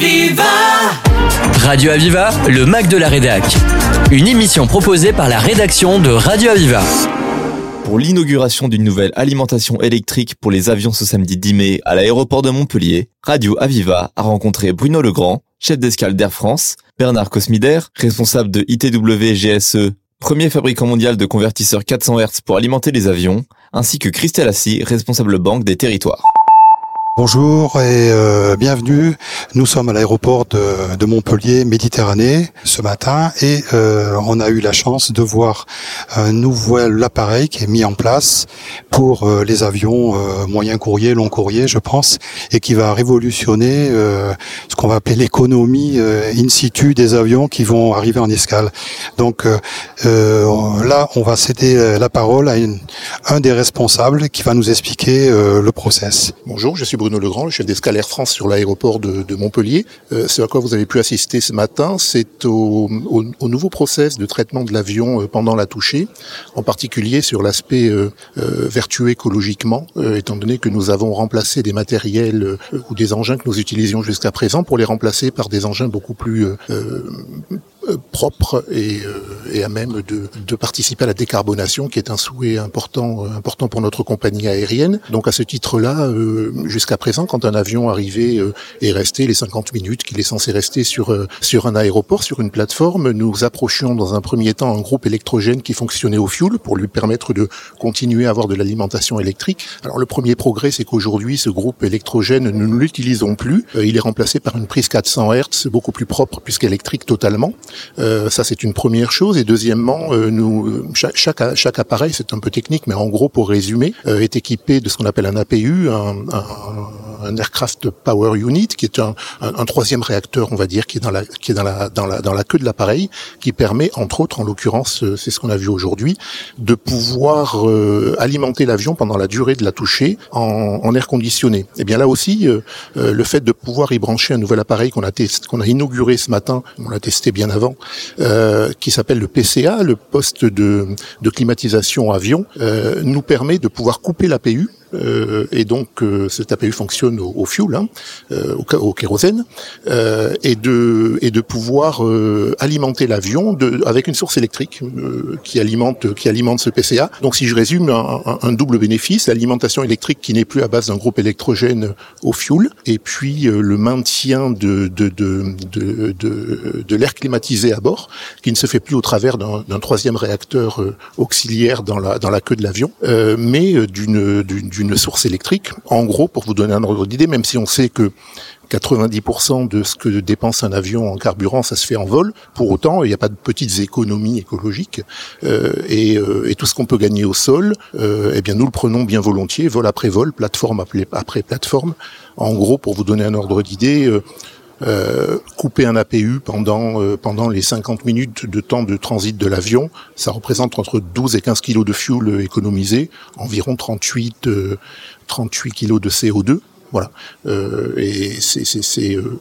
Aviva Radio Aviva, le Mac de la Rédac. Une émission proposée par la rédaction de Radio Aviva. Pour l'inauguration d'une nouvelle alimentation électrique pour les avions ce samedi 10 mai à l'aéroport de Montpellier, Radio Aviva a rencontré Bruno Legrand, chef d'escale d'Air France, Bernard Cosmider, responsable de ITW GSE, premier fabricant mondial de convertisseurs 400 Hz pour alimenter les avions, ainsi que Christelle Assis, responsable banque des territoires. Bonjour et euh, bienvenue. Nous sommes à l'aéroport de, Montpellier Méditerranée ce matin et euh, on a eu la chance de voir un nouvel appareil qui est mis en place pour euh, les avions moyen courrier, long courrier, je pense, et qui va révolutionner ce qu'on va appeler l'économie in situ des avions qui vont arriver en escale. Donc là, on va céder la parole à un des responsables qui va nous expliquer le process. Bonjour, je suis Bruno Bruno Legrand, le chef d'escale Air France sur l'aéroport de, Montpellier. Euh, ce à quoi vous avez pu assister ce matin, c'est au, au, au, nouveau process de traitement de l'avion euh, pendant la touchée, en particulier sur l'aspect euh, euh vertueux écologiquement, euh, étant donné que nous avons remplacé des matériels ou des engins que nous utilisions jusqu'à présent pour les remplacer par des engins beaucoup plus propre et, et, à même de, de, participer à la décarbonation, qui est un souhait important, important pour notre compagnie aérienne. Donc à ce titre-là, euh, jusqu'à présent, quand un avion arrivait et euh, restait les 50 minutes qu'il est censé rester sur, euh, sur un aéroport, sur une plateforme, nous approchions dans un premier temps un groupe électrogène qui fonctionnait au fuel pour lui permettre de continuer à avoir de l'alimentation électrique. Alors le premier progrès, c'est qu'aujourd'hui, ce groupe électrogène, nous ne l'utilisons plus. Euh, il est remplacé par une prise 400 Hz, beaucoup plus propre puisqu'électrique totalement. Euh, ça, c'est une première chose. Et deuxièmement, euh, nous, chaque, chaque, chaque appareil, c'est un peu technique, mais en gros, pour résumer, est équipé de ce qu'on appelle un APU, un, un aircraft power unit, qui est un, un, troisième réacteur, on va dire, qui est dans la, qui est dans la, dans la, dans la queue de l'appareil, qui permet, entre autres, en l'occurrence, euh, c'est ce qu'on a vu aujourd'hui, de pouvoir euh, alimenter l'avion pendant la durée de la toucher en, en air conditionné. Et eh bien là aussi, euh, euh, le fait de pouvoir y brancher un nouvel appareil qu'on a qu'on a inauguré ce matin, on l'a testé bien avant, euh, qui s'appelle le PCA, le poste de, climatisation avion, nous permet de pouvoir couper l'APU euh, et donc euh, cet APU fonctionne au, au fuel, hein, euh, au, au, kérosène, euh, et de et de pouvoir euh, alimenter l'avion avec une source électrique qui alimente qui alimente ce PCA. Donc si je résume, un, un, un double bénéfice l'alimentation électrique qui n'est plus à base d'un groupe électrogène au fuel, et puis le maintien de de de de, de, de l'air climatisé à bord, qui ne se fait plus au travers d'un troisième réacteur auxiliaire dans la dans la queue de l'avion, mais d'une d'une d'une source électrique. En gros, pour vous donner un ordre d'idée, même si on sait que 90% de ce que dépense un avion en carburant, ça se fait en vol. Pour autant, il n'y a pas de petites économies écologiques. Euh, et, euh, et, tout ce qu'on peut gagner au sol, euh, eh bien, nous le prenons bien volontiers, vol après vol, plateforme après plateforme. En gros, pour vous donner un ordre d'idée, euh, euh, couper un APU pendant euh, pendant les 50 minutes de temps de transit de l'avion, ça représente entre 12 et 15 kilos de fuel économisé, environ 38 38 kilos de CO2. Voilà. Euh, et c'est c'est euh,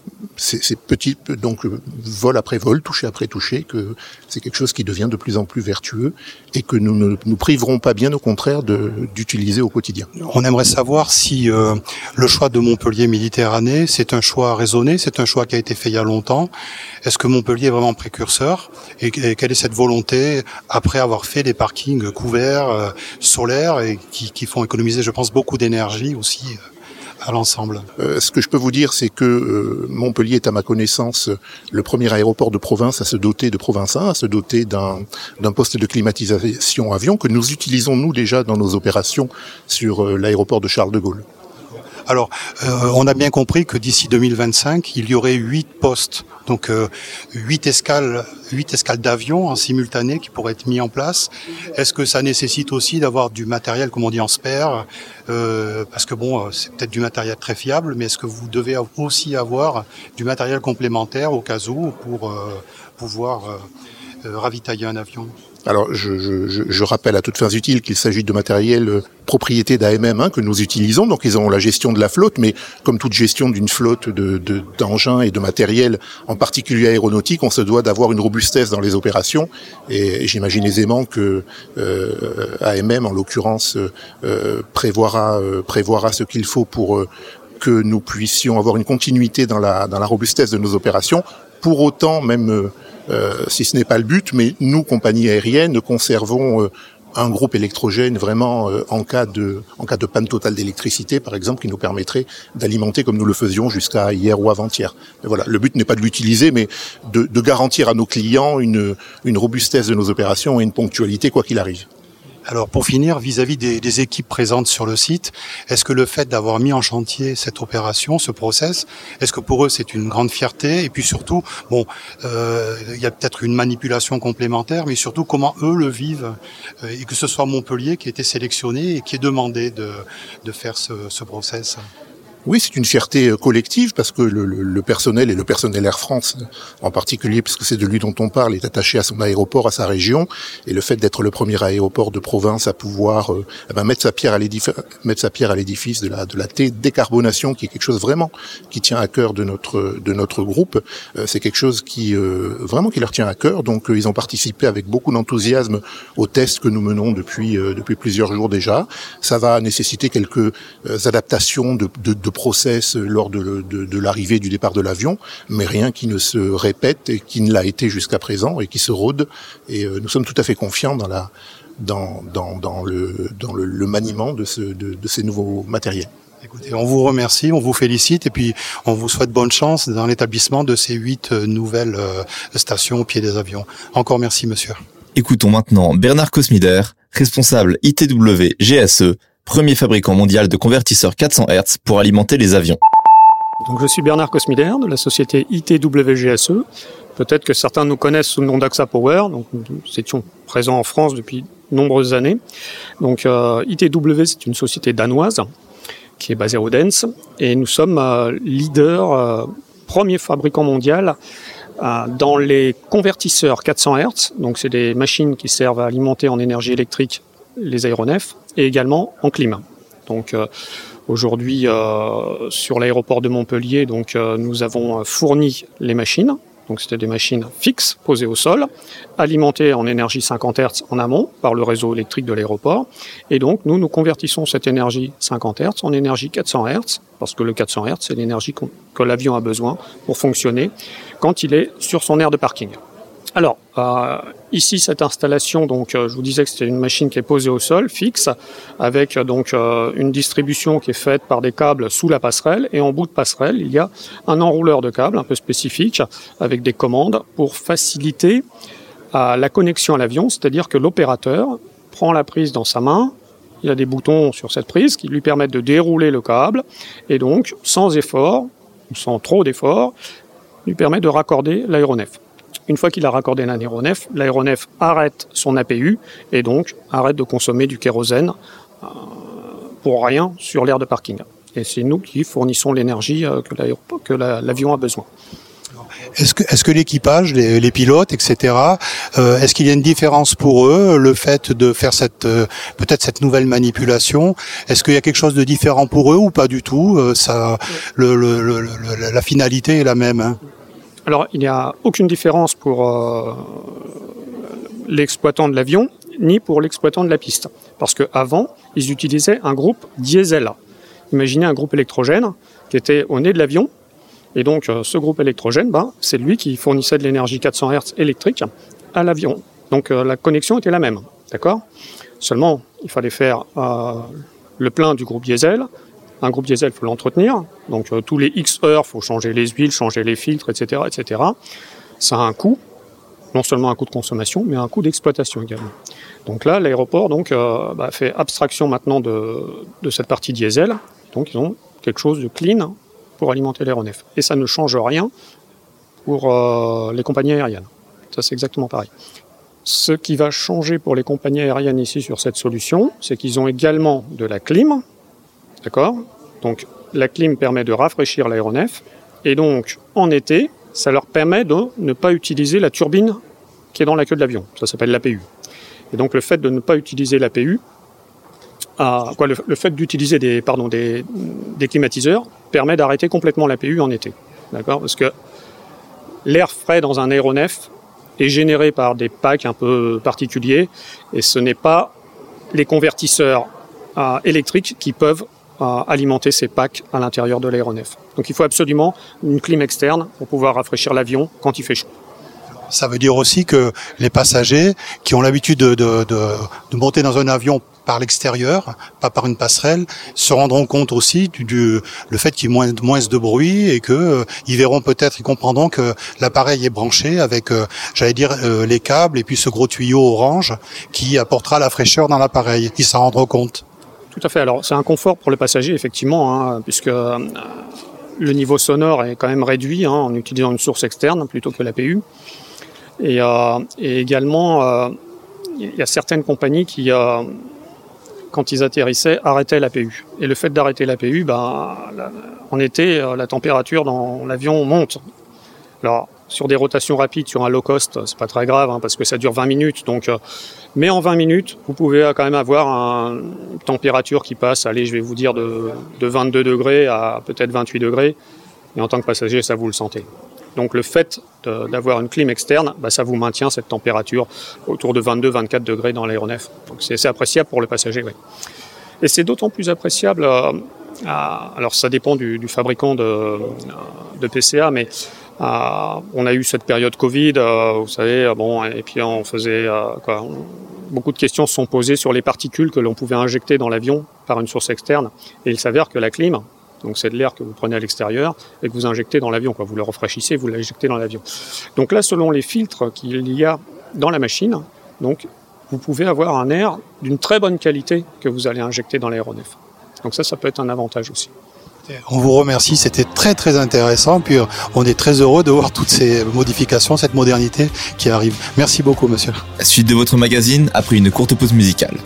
petit, donc euh, vol après vol, toucher après toucher, que c'est quelque chose qui devient de plus en plus vertueux et que nous ne nous priverons pas bien, au contraire, d'utiliser au quotidien. On aimerait savoir si euh, le choix de Montpellier Méditerranée, c'est un choix raisonné, c'est un choix qui a été fait il y a longtemps. Est-ce que Montpellier est vraiment précurseur et, et, quelle est cette volonté après avoir fait des parkings couverts, euh, solaires et qui, qui, font économiser, je pense, beaucoup d'énergie aussi euh, Ce que je peux vous dire, c'est que euh, Montpellier est à ma connaissance le premier aéroport de province à se doter de province 1, à se doter d'un poste de climatisation avion que nous utilisons nous déjà dans nos opérations sur euh, l'aéroport de Charles de Gaulle. Alors, euh, on a bien compris que d'ici 2025, il y aurait huit postes, donc euh, huit escales, huit escales d'avions en simultané qui pourraient être mis en place. Est-ce que ça nécessite aussi d'avoir du matériel, comme on dit en spare, euh, parce que bon, c'est peut-être du matériel très fiable, mais est-ce que vous devez aussi avoir du matériel complémentaire au cas où pour pouvoir ravitailler un avion? Alors, je, rappelle à toutes fins utiles qu'il s'agit de matériel euh, propriété d'AMM hein, que nous utilisons. Donc, ils ont la gestion de la flotte, mais comme toute gestion d'une flotte d'engins de, et de matériel, en particulier aéronautique, on se doit d'avoir une robustesse dans les opérations. Et, j'imagine aisément que euh, AMM, en l'occurrence, euh, prévoira, euh, prévoira ce qu'il faut pour que nous puissions avoir une continuité dans la, dans la robustesse de nos opérations. Pour autant, même euh, si ce n'est pas le but, mais nous, compagnie aérienne, conservons euh, un groupe électrogène vraiment euh, en cas de en cas de panne totale d'électricité, par exemple, qui nous permettrait d'alimenter comme nous le faisions jusqu'à hier ou avant-hier. Voilà, le but n'est pas de l'utiliser, mais de, de, garantir à nos clients une, une robustesse de nos opérations et une ponctualité quoi qu'il arrive. Alors pour finir, vis-à-vis des, équipes présentes sur le site, est-ce que le fait d'avoir mis en chantier cette opération, ce process, est-ce que pour eux c'est une grande fierté? Et puis surtout, bon, euh, il y a peut-être une manipulation complémentaire, mais surtout comment eux le vivent euh, et que ce soit Montpellier qui a été sélectionné et qui est demandé de, de faire ce, ce process. Oui, c'est une fierté euh, collective parce que le, le, le, personnel et le personnel Air France en particulier, puisque c'est de lui dont on parle, est attaché à son aéroport, à sa région, et le fait d'être le premier aéroport de province à pouvoir euh, eh ben, mettre sa pierre à l'édifice, mettre sa pierre à l'édifice de la de la décarbonation, qui est quelque chose vraiment qui tient à cœur de notre de notre groupe, euh, c'est quelque chose qui euh, vraiment qui leur tient à cœur. Donc euh, ils ont participé avec beaucoup d'enthousiasme aux tests que nous menons depuis euh, depuis plusieurs jours déjà. Ça va nécessiter quelques adaptations de, de, de process lors de, de, de l'arrivée du départ de l'avion, mais rien qui ne se répète et qui ne l'a été jusqu'à présent et qui se rôde. Et euh, nous sommes tout à fait confiants dans la dans, dans, dans le dans le, le maniement de, ce, de, de ces nouveaux matériels. Écoutez, on vous remercie, on vous félicite et puis on vous souhaite bonne chance dans l'établissement de ces huit euh, nouvelles euh, stations au pied des avions. Encore merci, monsieur. Écoutons maintenant Bernard Cosmider, responsable ITW GSE premier fabricant mondial de convertisseurs 400 Hz pour alimenter les avions. Donc je suis Bernard Cosmider de la société ITWGSE. Peut-être que certains nous connaissent sous le nom d'AXA Power. Donc nous étions présents en France depuis nombreuses années. Donc euh, ITW c'est une société danoise qui est basée à Odense et nous sommes euh, leader, euh, premier fabricant mondial dans les convertisseurs 400 Hz. Donc c'est des machines qui servent à alimenter en énergie électrique les aéronefs et également en climat. Donc euh, aujourd'hui euh, sur l'aéroport de Montpellier, donc euh, nous avons fourni les machines. Donc c'était des machines fixes posées au sol, alimentées en énergie 50 Hz en amont par le réseau électrique de l'aéroport. Et donc nous nous convertissons cette énergie 50 Hz en énergie 400 Hz parce que le 400 Hz c'est l'énergie que l'avion a besoin pour fonctionner quand il est sur son aire de parking. Alors, ici, cette installation, donc, euh, je vous disais que c'était une machine qui est posée au sol, fixe, avec donc euh, une distribution qui est faite par des câbles sous la passerelle. Et en bout de passerelle, il y a un enrouleur de câbles un peu spécifique, avec des commandes pour faciliter la connexion à l'avion, c'est-à-dire que l'opérateur prend la prise dans sa main, il y a des boutons sur cette prise qui lui permettent de dérouler le câble, et donc, sans effort, sans trop d'effort, lui permet de raccorder l'aéronef. Une fois qu'il a raccordé l'aéronef, l'aéronef arrête son APU et donc arrête de consommer du kérosène euh, pour rien sur l'aire de parking. Et c'est nous qui fournissons l'énergie euh, que l'avion a besoin. Est-ce que, l'équipage, les, pilotes, etc., euh, est-ce qu'il y a une différence pour eux, le fait de faire cette peut-être cette nouvelle manipulation? Est-ce qu'il y a quelque chose de différent pour eux ou pas du tout? La finalité est la même. Hein alors, il n'y a aucune différence pour euh, l'exploitant de l'avion ni pour l'exploitant de la piste. Parce qu'avant, ils utilisaient un groupe diesel. Imaginez un groupe électrogène qui était au nez de l'avion. Et donc, euh, ce groupe électrogène, ben, c'est lui qui fournissait de l'énergie 400 Hz électrique à l'avion. Donc, euh, la connexion était la même. D'accord? Seulement, il fallait faire le plein du groupe diesel, un groupe diesel, faut l'entretenir. Donc euh, tous les X heures, faut changer les huiles, changer les filtres, etc., etc. Ça a un coût, non seulement un coût de consommation, mais un coût d'exploitation également. Donc là, l'aéroport donc euh, bah, fait abstraction maintenant de, de cette partie diesel. Donc ils ont quelque chose de clean pour alimenter l'aéronef. Et ça ne change rien pour euh, les compagnies aériennes. Ça c'est exactement pareil. Ce qui va changer pour les compagnies aériennes ici sur cette solution, c'est qu'ils ont également de la clim, D'accord? Donc la clim permet de rafraîchir l'aéronef et donc en été, ça leur permet de ne pas utiliser la turbine qui est dans la queue de l'avion. Ça s'appelle l'APU. Et donc le fait de ne pas utiliser l'APU, le, fait d'utiliser des climatiseurs permet d'arrêter complètement l'APU en été. D'accord? Parce que l'air frais dans un aéronef est généré par des packs un peu particuliers et ce n'est pas les convertisseurs euh, électriques qui peuvent alimenter ces packs à l'intérieur de l'aéronef. Donc il faut absolument une clim externe pour pouvoir rafraîchir l'avion quand il fait chaud. Ça veut dire aussi que les passagers qui ont l'habitude de, monter dans un avion par l'extérieur, pas par une passerelle, se rendront compte aussi du, le fait qu'il y ait moins, moins de bruit et que euh, ils verront peut-être, ils comprendront que l'appareil est branché avec, euh, j'allais dire, euh, les câbles et puis ce gros tuyau orange qui apportera la fraîcheur dans l'appareil. Ils s'en rendront compte. Tout à fait. Alors c'est un confort pour le passager effectivement, hein, puisque le niveau sonore est quand même réduit hein, en utilisant une source externe plutôt que l'APU. Et, euh, et également, euh, il y a certaines compagnies qui, euh, quand ils atterrissaient, arrêtaient l'APU. Et le fait d'arrêter l'APU, ben, en été, la température dans l'avion monte. Alors, sur des rotations rapides, sur un low cost, c'est pas très grave hein, parce que ça dure 20 minutes. Donc, euh, mais en 20 minutes, vous pouvez quand même avoir un, une température qui passe, allez, je vais vous dire de, de 22 degrés à peut-être 28 degrés. Et en tant que passager, ça vous le sentez. Donc le fait d'avoir une clim externe, bah, ça vous maintient cette température autour de 22-24 degrés dans l'aéronef. Donc c'est appréciable pour le passager. Oui. Et c'est d'autant plus appréciable, euh, alors ça dépend du, fabricant de, de, PCA, mais euh, on a eu cette période Covid, euh, vous savez, bon, et puis on faisait quoi, beaucoup de questions se sont posées sur les particules que l'on pouvait injecter dans l'avion par une source externe. Et il s'avère que la clim, donc c'est de l'air que vous prenez à l'extérieur et que vous injectez dans l'avion. Vous le rafraîchissez, vous l'injectez dans l'avion. Donc là, selon les filtres qu'il y a dans la machine, donc vous pouvez avoir un air d'une très bonne qualité que vous allez injecter dans l'aéronef. Donc ça, ça peut être un avantage aussi. On vous remercie, c'était très très intéressant. Puis on est très heureux de voir toutes ces modifications, cette modernité qui arrive. Merci beaucoup, monsieur. La suite de votre magazine après une courte pause musicale.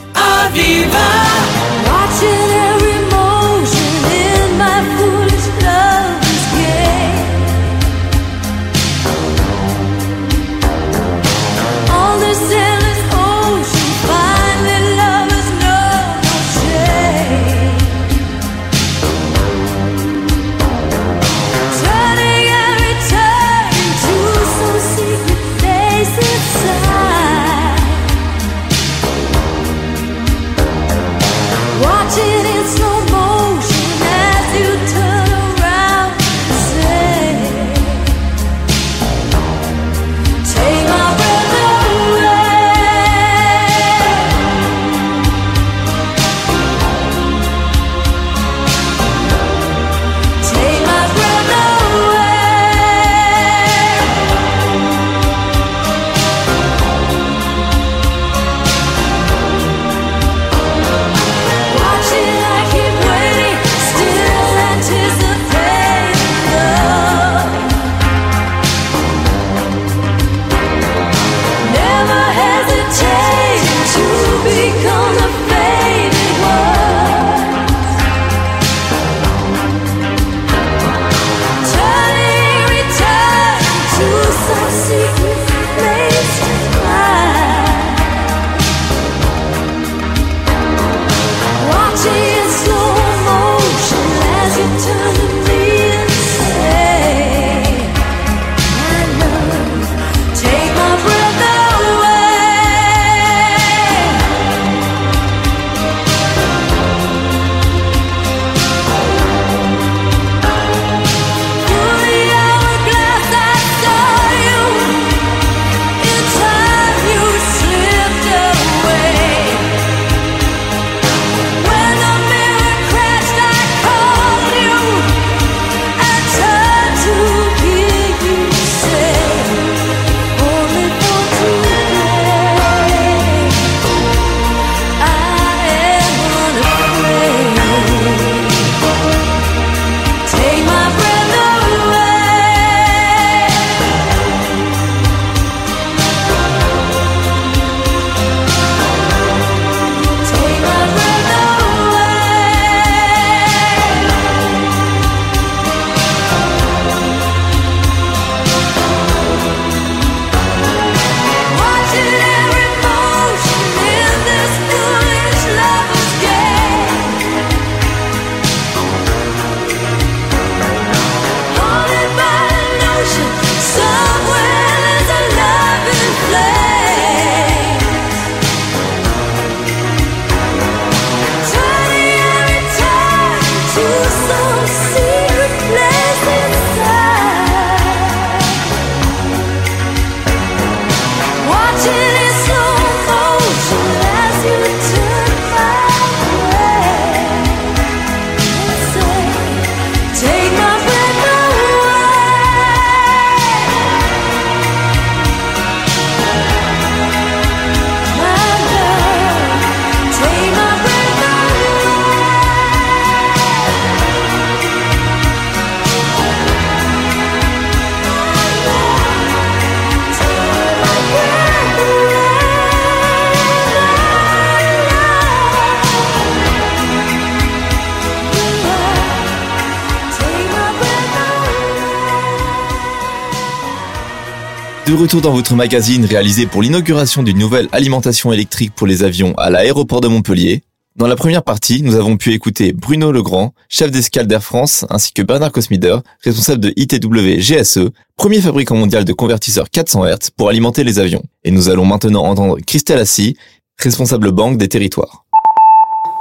De retour dans votre magazine réalisé pour l'inauguration d'une nouvelle alimentation électrique pour les avions à l'aéroport de Montpellier. Dans la première partie, nous avons pu écouter Bruno Legrand, chef d'escale d'Air France, ainsi que Bernard Cosmider, responsable de ITW GSE, premier fabricant mondial de convertisseurs 400 Hz pour alimenter les avions. Et nous allons maintenant entendre Christelle Assis, responsable banque des territoires.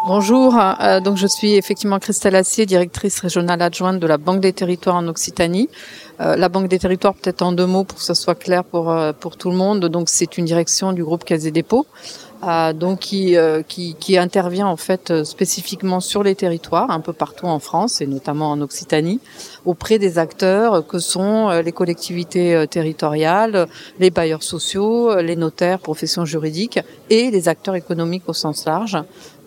Bonjour, euh, donc je suis effectivement Christelle Assier, directrice régionale adjointe de la Banque des Territoires en Occitanie. Euh, la Banque des Territoires, peut-être en deux mots pour que ce soit clair pour euh, pour tout le monde. Donc c'est une direction du groupe Caisse des donc qui, qui, qui intervient en fait spécifiquement sur les territoires, un peu partout en France et notamment en Occitanie, auprès des acteurs que sont les collectivités territoriales, les bailleurs sociaux, les notaires, professions juridiques et les acteurs économiques au sens large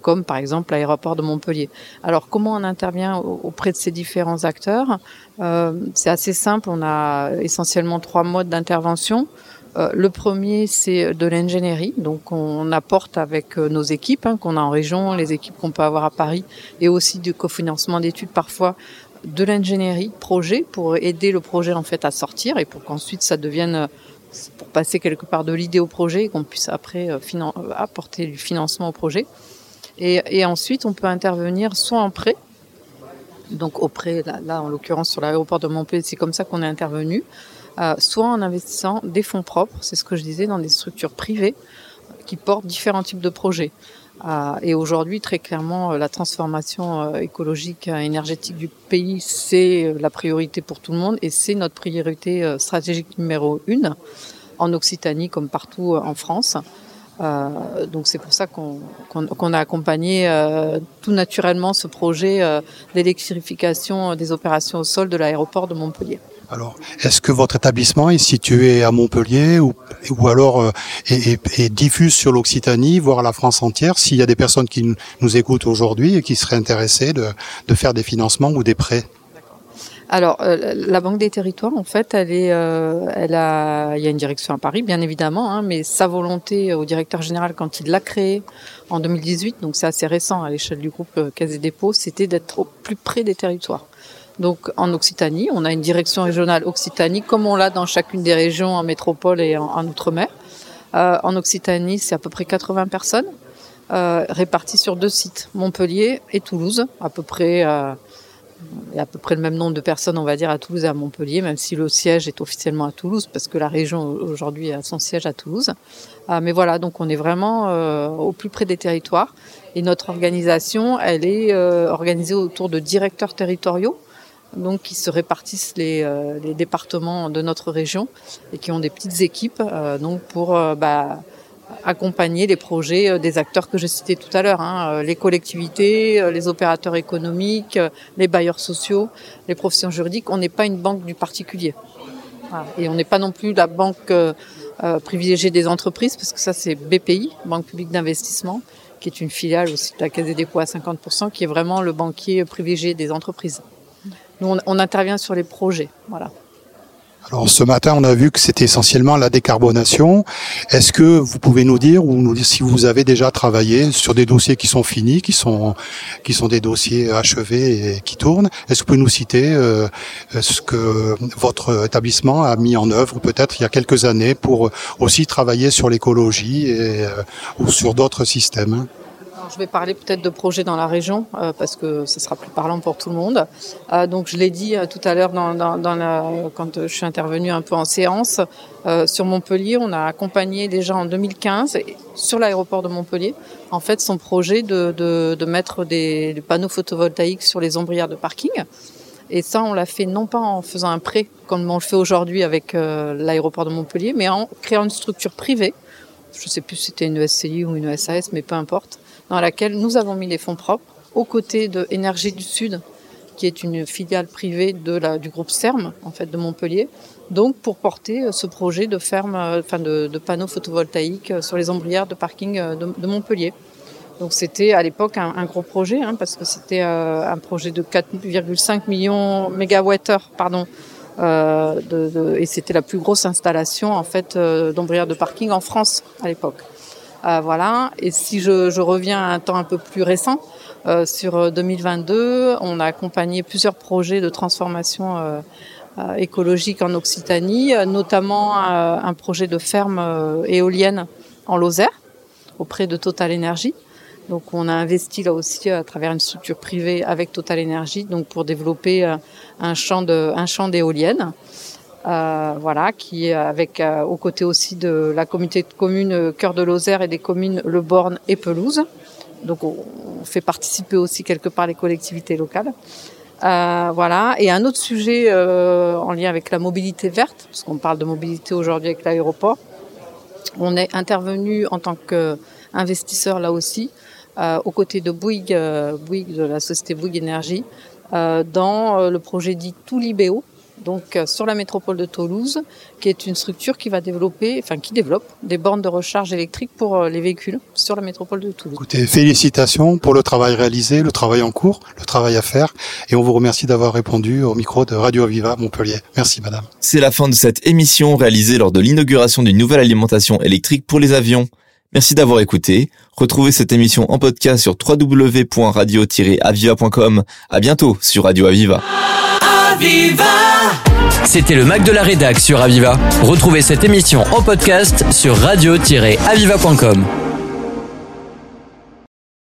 comme par exemple l'aéroport de Montpellier. Alors comment on intervient auprès de ces différents acteurs? Euh, C'est assez simple, on a essentiellement trois modes d'intervention. Euh, le premier, c'est de l'ingénierie. Donc, on apporte avec euh, nos équipes hein, qu'on a en région, les équipes qu'on peut avoir à Paris, et aussi du cofinancement d'études parfois, de l'ingénierie projet pour aider le projet en fait à sortir et pour qu'ensuite ça devienne pour passer quelque part de l'idée au projet et qu'on puisse après apporter du financement au projet. Et, ensuite, on peut intervenir soit en prêt, donc auprès, là, là en l'occurrence sur l'aéroport de Montpellier, c'est comme ça qu'on est intervenu, euh, soit en investissant des fonds propres, c'est ce que je disais, dans des structures privées qui portent différents types de projets. Euh, et aujourd'hui, très clairement, la transformation euh, écologique, énergétique du pays, c'est la priorité pour tout le monde et c'est notre priorité stratégique numéro une en Occitanie comme partout en France. Euh, donc c'est pour ça qu'on a accompagné euh, tout naturellement ce projet euh, d'électrification des opérations au sol de l'aéroport de Montpellier. Alors, est-ce que votre établissement est situé à Montpellier ou, alors est, est, diffuse sur l'Occitanie, voire la France entière S'il y a des personnes qui nous écoutent aujourd'hui et qui seraient intéressées de, faire des financements ou des prêts? Alors, euh, la Banque des Territoires, en fait, elle est, euh, elle a, il y a une direction à Paris, bien évidemment, hein, mais sa volonté au directeur général quand il l'a créé en 2018, donc c'est assez récent à l'échelle du groupe euh, Caisse des dépôts, c'était d'être au plus près des territoires. Donc, en Occitanie, on a une direction régionale Occitanie, comme on l'a dans chacune des régions en métropole et en, outre-mer. en Occitanie, c'est à peu près 80 personnes réparties sur deux sites, Montpellier et Toulouse, à peu près y a à peu près le même nombre de personnes, on va dire, à Toulouse et à Montpellier, même si le siège est officiellement à Toulouse, parce que la région aujourd'hui a son siège à Toulouse. Euh, mais voilà, donc on est vraiment euh, au plus près des territoires. Et notre organisation, elle est euh, organisée autour de directeurs territoriaux, donc qui se répartissent les, les, départements de notre région et qui ont des petites équipes, donc pour bah, accompagner les projets euh, des acteurs que je citais tout à l'heure, hein, euh, les collectivités, euh, les opérateurs économiques, les bailleurs sociaux, les professions juridiques. On n'est pas une banque du particulier. Et on n'est pas non plus la banque privilégiée des entreprises, parce que ça c'est BPI, Banque publique d'investissement, qui est une filiale aussi de la Caisse des dépôts à 50%, qui est vraiment le banquier privilégié des entreprises. Nous, on, intervient sur les projets. Voilà. Alors ce matin, on a vu que c'était essentiellement la décarbonation. Est-ce que vous pouvez nous dire ou si vous avez déjà travaillé sur des dossiers qui sont finis, qui sont des dossiers achevés et qui tournent? Est-ce que vous pouvez nous citer euh, ce que votre établissement a mis en œuvre peut-être il y a quelques années pour aussi travailler sur l'écologie euh, ou sur d'autres systèmes? Je vais parler peut-être de projets dans la région euh, parce que ce sera plus parlant pour tout le monde. Euh, donc je l'ai dit euh, tout à l'heure quand je suis intervenue un peu en séance sur Montpellier, on a accompagné déjà en 2015 sur l'aéroport de Montpellier en fait son projet de, mettre des, panneaux photovoltaïques sur les ombrières de parking. Et ça, on l'a fait non pas en faisant un prêt comme on le fait aujourd'hui avec l'aéroport de Montpellier, mais en créant une structure privée. Je ne sais plus si c'était une SCI ou une SAS, mais peu importe dans laquelle nous avons mis les fonds propres aux côtés de Énergie du Sud, qui est une filiale privée du groupe CERM, en fait, de Montpellier. Donc, pour porter euh, ce projet de ferme, euh, enfin, de, panneaux photovoltaïques euh, sur les ombrières de parking de, Montpellier. Donc, c'était à l'époque un, un, gros projet, hein, parce que c'était un projet de 4,5 millions mégawattheures, pardon, euh, et c'était la plus grosse installation en fait d'ombrières de parking en France à l'époque. Euh, voilà. Et si je, je, reviens à un temps un peu plus récent, euh, sur 2022, on a accompagné plusieurs projets de transformation écologique en Occitanie, notamment un projet de ferme éolienne en Lozère auprès de Total Energy. Donc on a investi là aussi à travers une structure privée avec Total Energy donc pour développer euh, un champ d'éoliennes. Euh, voilà, qui est avec euh, aux côtés aussi de la communauté de communes Cœur de Lozère et des communes Le Borne et Pelouse. Donc on, fait participer aussi quelque part les collectivités locales. Euh, voilà. Et un autre sujet euh, en lien avec la mobilité verte, parce qu'on parle de mobilité aujourd'hui avec l'aéroport. On est intervenu en tant qu'investisseur là aussi euh, aux côtés de Bouygues, euh, Bouygues de la société Bouygues Énergie, euh, dans le projet dit Toulibéo, donc sur la métropole de Toulouse, qui est une structure qui va développer, enfin qui développe des bornes de recharge électrique pour les véhicules sur la métropole de Toulouse. Écoutez, félicitations pour le travail réalisé, le travail en cours, le travail à faire, et on vous remercie d'avoir répondu au micro de Radio Aviva Montpellier. Merci, madame. C'est la fin de cette émission réalisée lors de l'inauguration d'une nouvelle alimentation électrique pour les avions. Merci d'avoir écouté. Retrouvez cette émission en podcast sur www.radio-aviva.com. À bientôt sur Radio Aviva. Aviva C'était le Mac de la Rédac sur Aviva. Retrouvez cette émission en podcast sur radio-aviva.com.